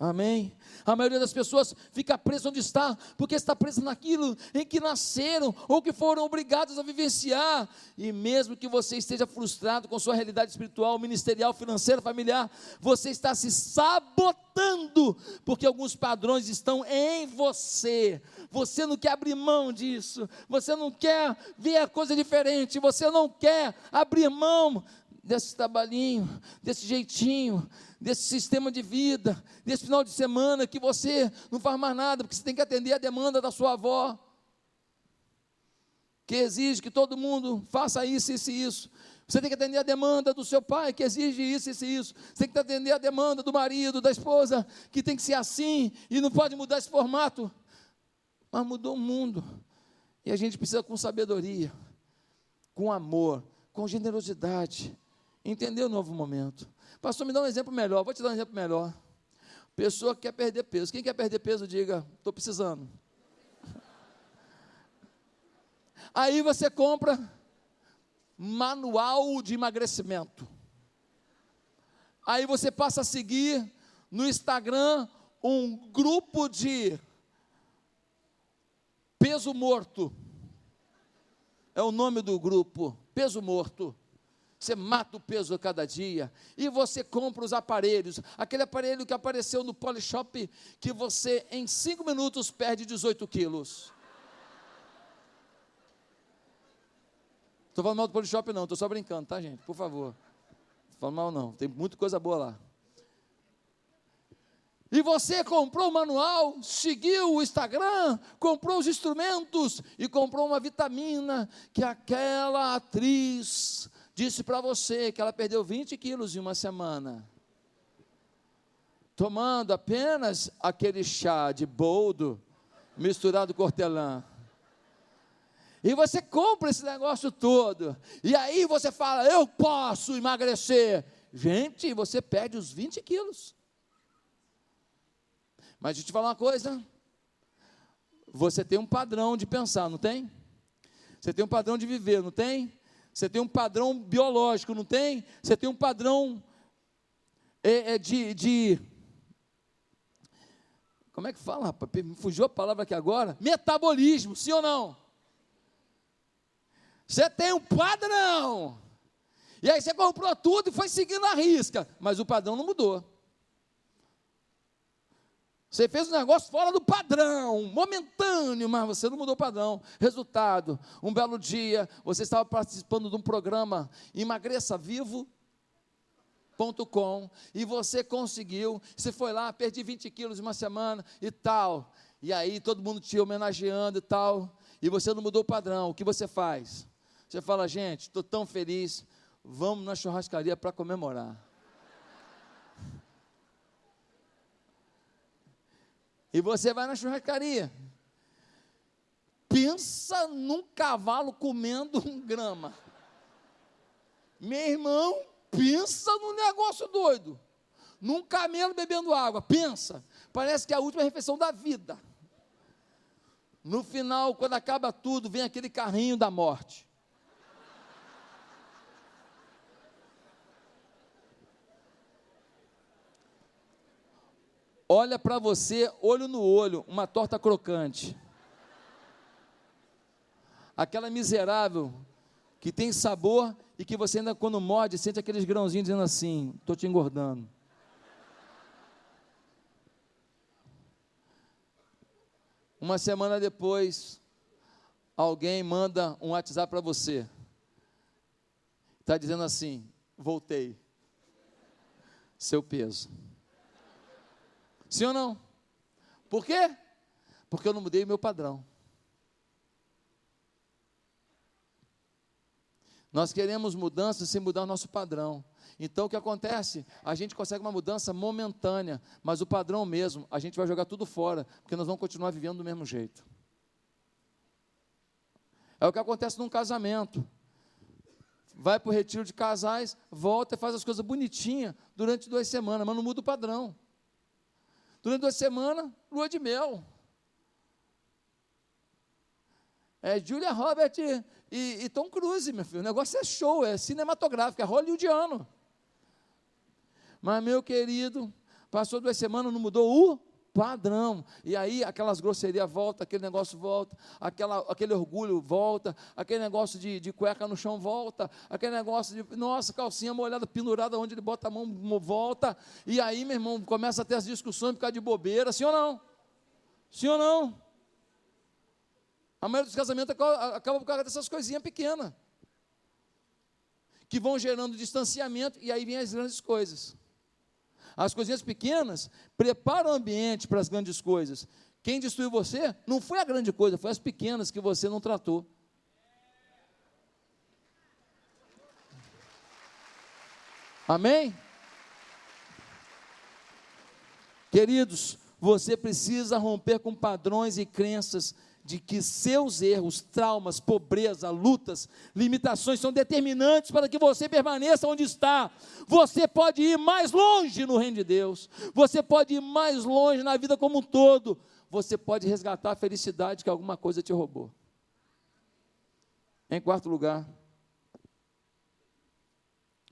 Amém? A maioria das pessoas fica presa onde está, porque está presa naquilo em que nasceram ou que foram obrigados a vivenciar. E mesmo que você esteja frustrado com sua realidade espiritual, ministerial, financeira, familiar, você está se sabotando, porque alguns padrões estão em você. Você não quer abrir mão disso, você não quer ver a coisa diferente, você não quer abrir mão desse trabalhinho, desse jeitinho, desse sistema de vida, desse final de semana que você não faz mais nada, porque você tem que atender a demanda da sua avó, que exige que todo mundo faça isso, isso e isso. Você tem que atender a demanda do seu pai, que exige isso, isso e isso. Você tem que atender a demanda do marido, da esposa, que tem que ser assim e não pode mudar esse formato. Mas mudou o mundo. E a gente precisa com sabedoria, com amor, com generosidade, entender o novo momento. Pastor, me dá um exemplo melhor. Vou te dar um exemplo melhor. Pessoa que quer perder peso. Quem quer perder peso, diga, estou precisando. Aí você compra manual de emagrecimento. Aí você passa a seguir no Instagram um grupo de peso morto. É o nome do grupo, peso morto. Você mata o peso a cada dia e você compra os aparelhos. Aquele aparelho que apareceu no Polishop que você em cinco minutos perde 18 quilos. Estou falando mal do Polishop não, estou só brincando, tá gente? Por favor. Não falando mal não, tem muita coisa boa lá. E você comprou o manual, seguiu o Instagram, comprou os instrumentos e comprou uma vitamina que aquela atriz disse para você que ela perdeu 20 quilos em uma semana, tomando apenas aquele chá de boldo misturado com hortelã. E você compra esse negócio todo, e aí você fala: Eu posso emagrecer. Gente, você perde os 20 quilos. Mas deixa eu te falar uma coisa: você tem um padrão de pensar, não tem? Você tem um padrão de viver, não tem? Você tem um padrão biológico, não tem? Você tem um padrão é, é de, de, Como é que fala, rapaz? Me fugiu a palavra aqui agora. Metabolismo, sim ou não? Você tem um padrão. E aí você comprou tudo e foi seguindo a risca. Mas o padrão não mudou. Você fez um negócio fora do padrão, momentâneo, mas você não mudou o padrão. Resultado: um belo dia, você estava participando de um programa Emagreça Vivo.com e você conseguiu. Você foi lá, perdi 20 quilos em uma semana e tal. E aí todo mundo te homenageando e tal. E você não mudou o padrão. O que você faz? Você fala, gente, estou tão feliz. Vamos na churrascaria para comemorar. E você vai na churrascaria. Pensa num cavalo comendo um grama. Meu irmão, pensa num negócio doido. Num camelo bebendo água. Pensa. Parece que é a última refeição da vida. No final, quando acaba tudo, vem aquele carrinho da morte. Olha para você, olho no olho, uma torta crocante. Aquela miserável que tem sabor e que você ainda quando morde sente aqueles grãozinhos dizendo assim: estou te engordando. Uma semana depois, alguém manda um WhatsApp para você. Está dizendo assim: voltei. Seu peso. Sim ou não? Por quê? Porque eu não mudei o meu padrão. Nós queremos mudança sem mudar o nosso padrão. Então o que acontece? A gente consegue uma mudança momentânea, mas o padrão mesmo, a gente vai jogar tudo fora, porque nós vamos continuar vivendo do mesmo jeito. É o que acontece num casamento. Vai para o retiro de casais, volta e faz as coisas bonitinhas durante duas semanas, mas não muda o padrão. Durante duas semanas, lua de mel. É Julia Robert e, e, Tom Cruise, meu filho. O negócio é show, é cinematográfico, é hollywoodiano. Mas, meu querido, passou duas semanas, não mudou o padrão. E aí aquelas grosserias voltam, aquele negócio volta, aquela, aquele orgulho volta, aquele negócio de, de cueca no chão volta, aquele negócio de, nossa, calcinha molhada, pendurada, onde ele bota a mão, volta. E aí, meu irmão, começa a ter as discussões por causa de bobeira, sim ou não? Sim ou não? A maioria dos casamentos acaba por causa dessas coisinhas pequenas. Que vão gerando distanciamento, e aí vem as grandes coisas. As coisinhas pequenas preparam o ambiente para as grandes coisas. Quem destruiu você não foi a grande coisa, foi as pequenas que você não tratou. Amém? Queridos, você precisa romper com padrões e crenças de que seus erros, traumas, pobreza, lutas, limitações são determinantes para que você permaneça onde está. Você pode ir mais longe no reino de Deus, você pode ir mais longe na vida como um todo, você pode resgatar a felicidade que alguma coisa te roubou. Em quarto lugar,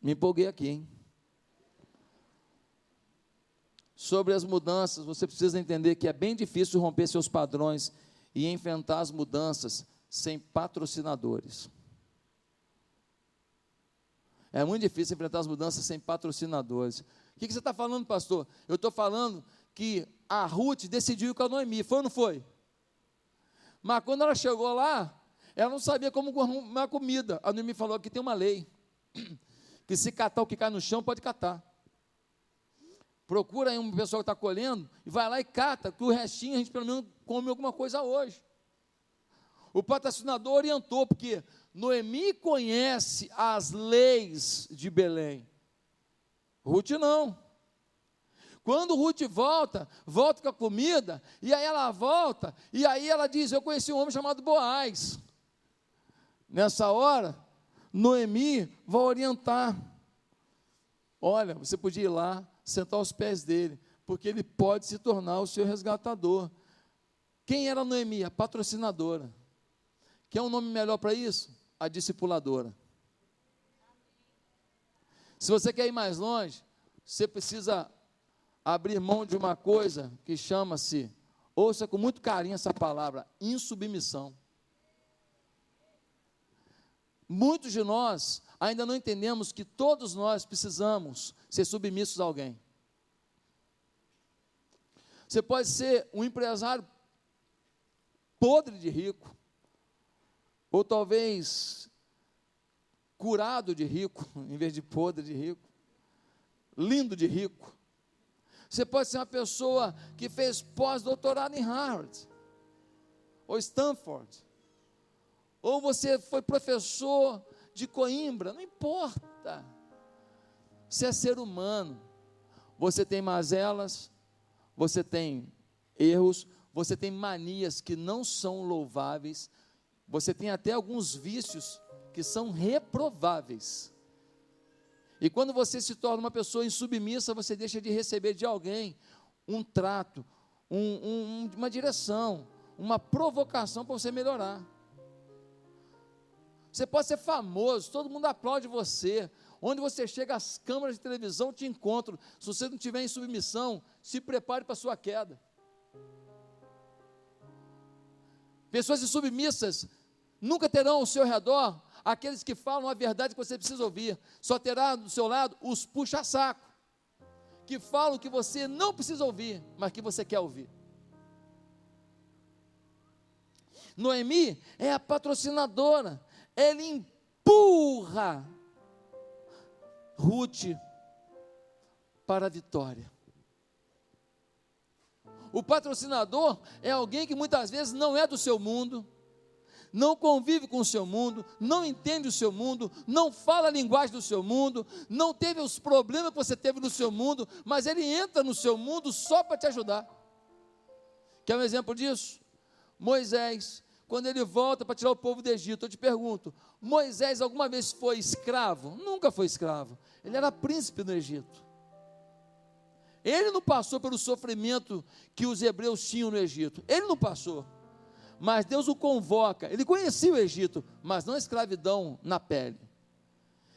me empolguei aqui, hein? Sobre as mudanças, você precisa entender que é bem difícil romper seus padrões e enfrentar as mudanças sem patrocinadores. É muito difícil enfrentar as mudanças sem patrocinadores. O que, você está falando, pastor? Eu estou falando que a Ruth decidiu com a Noemi, foi ou não foi? Mas quando ela chegou lá, ela não sabia como arrumar comida. A Noemi falou que tem uma lei, que se catar o que cai no chão, pode catar. Procura aí uma pessoa que está colhendo e vai lá e cata, que o restinho a gente pelo menos come alguma coisa hoje. O patrocinador orientou, porque Noemi conhece as leis de Belém. Ruth não. Quando Ruth volta, volta com a comida, e aí ela volta, e aí ela diz: Eu conheci um homem chamado Boaz. Nessa hora, Noemi vai orientar. Olha, você podia ir lá, sentar aos pés dele, porque ele pode se tornar o seu resgatador. Quem era Noemi? A patrocinadora. Quer um nome melhor para isso? A discipuladora. Se você quer ir mais longe, você precisa abrir mão de uma coisa que chama-se, ouça com muito carinho essa palavra, insubmissão. Muitos de nós ainda não entendemos que todos nós precisamos ser submissos a alguém. Você pode ser um empresário podre de rico, ou talvez curado de rico, em vez de podre de rico, lindo de rico. Você pode ser uma pessoa que fez pós-doutorado em Harvard, ou Stanford, ou você foi professor de Coimbra, não importa. Você é ser humano. Você tem mazelas, você tem erros, você tem manias que não são louváveis, você tem até alguns vícios que são reprováveis. E quando você se torna uma pessoa insubmissa, você deixa de receber de alguém um trato, um, um, uma direção, uma provocação para você melhorar. Você pode ser famoso, todo mundo aplaude você. Onde você chega, as câmeras de televisão te encontram. Se você não estiver em submissão, se prepare para a sua queda. Pessoas insubmissas nunca terão ao seu redor aqueles que falam a verdade que você precisa ouvir. Só terá do seu lado os puxa-saco, que falam que você não precisa ouvir, mas que você quer ouvir. Noemi é a patrocinadora, ela empurra Ruth para a vitória. O patrocinador é alguém que muitas vezes não é do seu mundo, não convive com o seu mundo, não entende o seu mundo, não fala a linguagem do seu mundo, não teve os problemas que você teve no seu mundo, mas ele entra no seu mundo só para te ajudar. Quer um exemplo disso? Moisés quando ele volta para tirar o povo do Egito, eu te pergunto: Moisés alguma vez foi escravo? Nunca foi escravo. Ele era príncipe no Egito. Ele não passou pelo sofrimento que os hebreus tinham no Egito. Ele não passou. Mas Deus o convoca. Ele conhecia o Egito, mas não a escravidão na pele.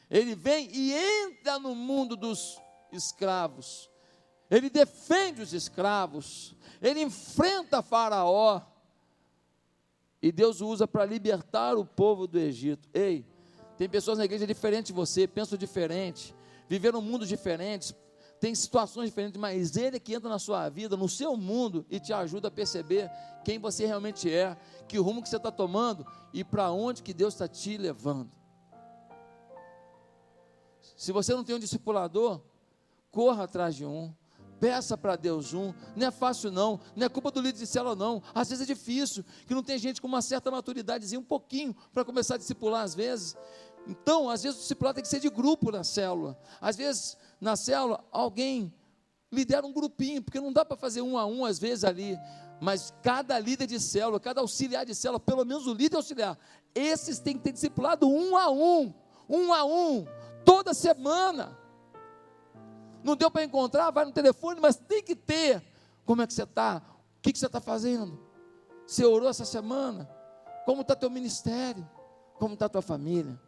Ele vem e entra no mundo dos escravos. Ele defende os escravos. Ele enfrenta Faraó e Deus o usa para libertar o povo do Egito. Ei, tem pessoas na igreja diferentes de você, pensam diferente, viveram mundos diferentes, tem situações diferentes, mas Ele é que entra na sua vida, no seu mundo, e te ajuda a perceber quem você realmente é, que rumo que você está tomando e para onde que Deus está te levando. Se você não tem um discipulador, corra atrás de um. Peça para Deus um. Não é fácil, não. Não é culpa do líder de célula, não. Às vezes é difícil, que não tem gente com uma certa maturidade, um pouquinho, para começar a discipular, às vezes. Então, às vezes o discipulado tem que ser de grupo na célula. Às vezes, na célula, alguém lidera um grupinho, porque não dá para fazer um a um, às vezes, ali. Mas cada líder de célula, cada auxiliar de célula, pelo menos o líder auxiliar, esses têm que ter discipulado um a um, um a um, toda semana. Não deu para encontrar, vai no telefone, mas tem que ter. Como é que você está? O que, que você está fazendo? Você orou essa semana? Como está teu ministério? Como está tua família?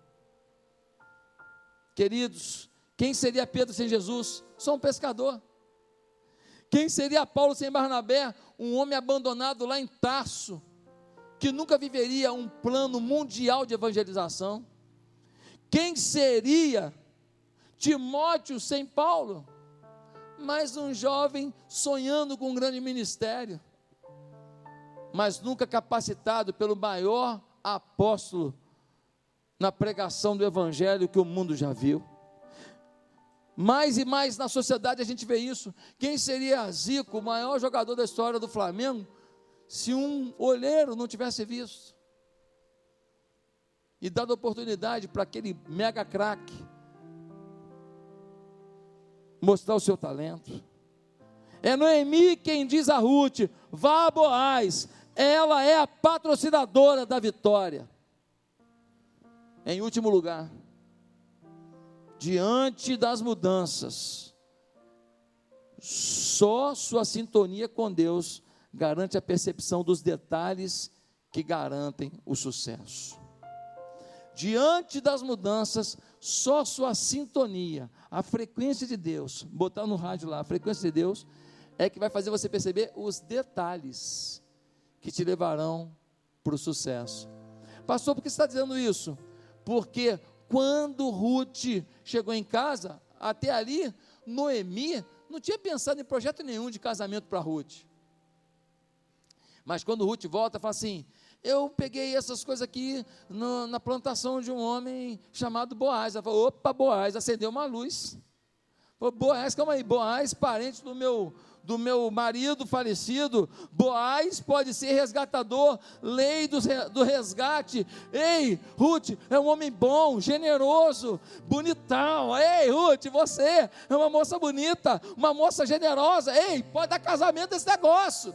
Queridos, quem seria Pedro sem Jesus? Só um pescador. Quem seria Paulo sem Barnabé? Um homem abandonado lá em Tarso, que nunca viveria um plano mundial de evangelização. Quem seria Timóteo sem Paulo, mais um jovem sonhando com um grande ministério, mas nunca capacitado pelo maior apóstolo na pregação do evangelho que o mundo já viu. Mais e mais na sociedade a gente vê isso. Quem seria Zico, o maior jogador da história do Flamengo, se um olheiro não tivesse visto? E dado oportunidade para aquele mega craque mostrar o seu talento. É Noemi quem diz a Ruth: vá a Boaz, ela é a patrocinadora da vitória. Em último lugar, diante das mudanças, só sua sintonia com Deus garante a percepção dos detalhes que garantem o sucesso. Diante das mudanças, só sua sintonia, a frequência de Deus, botar no rádio lá, a frequência de Deus, é que vai fazer você perceber os detalhes que te levarão para o sucesso. Pastor, por que você está dizendo isso? Porque quando Ruth chegou em casa, até ali, Noemi não tinha pensado em projeto nenhum de casamento para Ruth. Mas quando Ruth volta, fala assim: eu peguei essas coisas aqui no, na plantação de um homem chamado Boaz. Ela falou, opa, Boaz, acendeu uma luz. Falou, Boaz, calma aí, Boaz, parente do meu, do meu marido falecido, Boaz pode ser resgatador, lei do, do resgate. Ei, Ruth, é um homem bom, generoso, bonitão. Ei, Ruth, você é uma moça bonita, uma moça generosa. Ei, pode dar casamento esse negócio.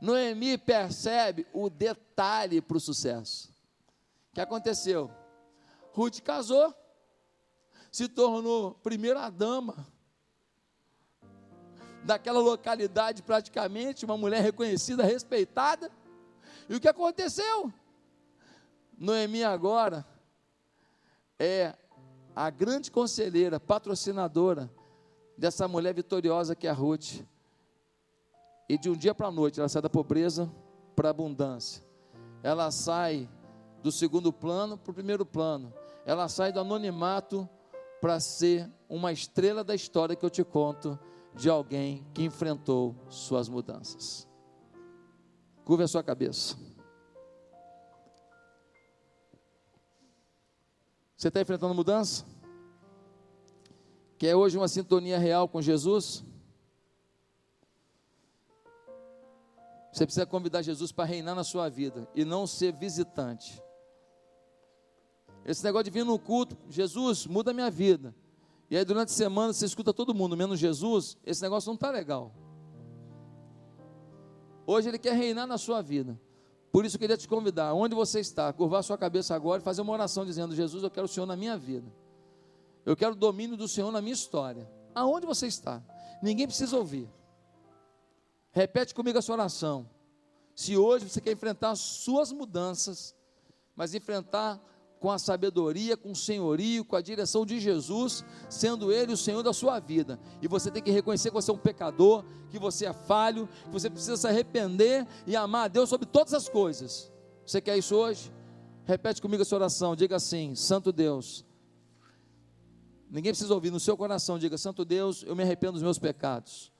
Noemi percebe o detalhe para o sucesso. O que aconteceu? Ruth casou, se tornou primeira dama daquela localidade, praticamente, uma mulher reconhecida, respeitada. E o que aconteceu? Noemi agora é a grande conselheira, patrocinadora dessa mulher vitoriosa que é a Ruth. E de um dia para a noite ela sai da pobreza para a abundância. Ela sai do segundo plano para o primeiro plano. Ela sai do anonimato para ser uma estrela da história que eu te conto de alguém que enfrentou suas mudanças. Curva a sua cabeça. Você está enfrentando mudança? Quer hoje uma sintonia real com Jesus? Você precisa convidar Jesus para reinar na sua vida e não ser visitante. Esse negócio de vir no culto, Jesus, muda a minha vida. E aí durante a semana você escuta todo mundo, menos Jesus, esse negócio não está legal. Hoje ele quer reinar na sua vida. Por isso eu queria te convidar, onde você está, curvar sua cabeça agora e fazer uma oração dizendo: Jesus, eu quero o Senhor na minha vida. Eu quero o domínio do Senhor na minha história. Aonde você está? Ninguém precisa ouvir. Repete comigo a sua oração. Se hoje você quer enfrentar suas mudanças, mas enfrentar com a sabedoria, com o senhorio, com a direção de Jesus, sendo Ele o Senhor da sua vida. E você tem que reconhecer que você é um pecador, que você é falho, que você precisa se arrepender e amar a Deus sobre todas as coisas. Você quer isso hoje? Repete comigo essa oração, diga assim: Santo Deus. Ninguém precisa ouvir no seu coração, diga: Santo Deus, eu me arrependo dos meus pecados.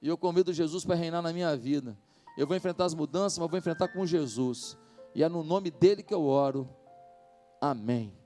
E eu convido Jesus para reinar na minha vida. Eu vou enfrentar as mudanças, mas vou enfrentar com Jesus. E é no nome dele que eu oro. Amém.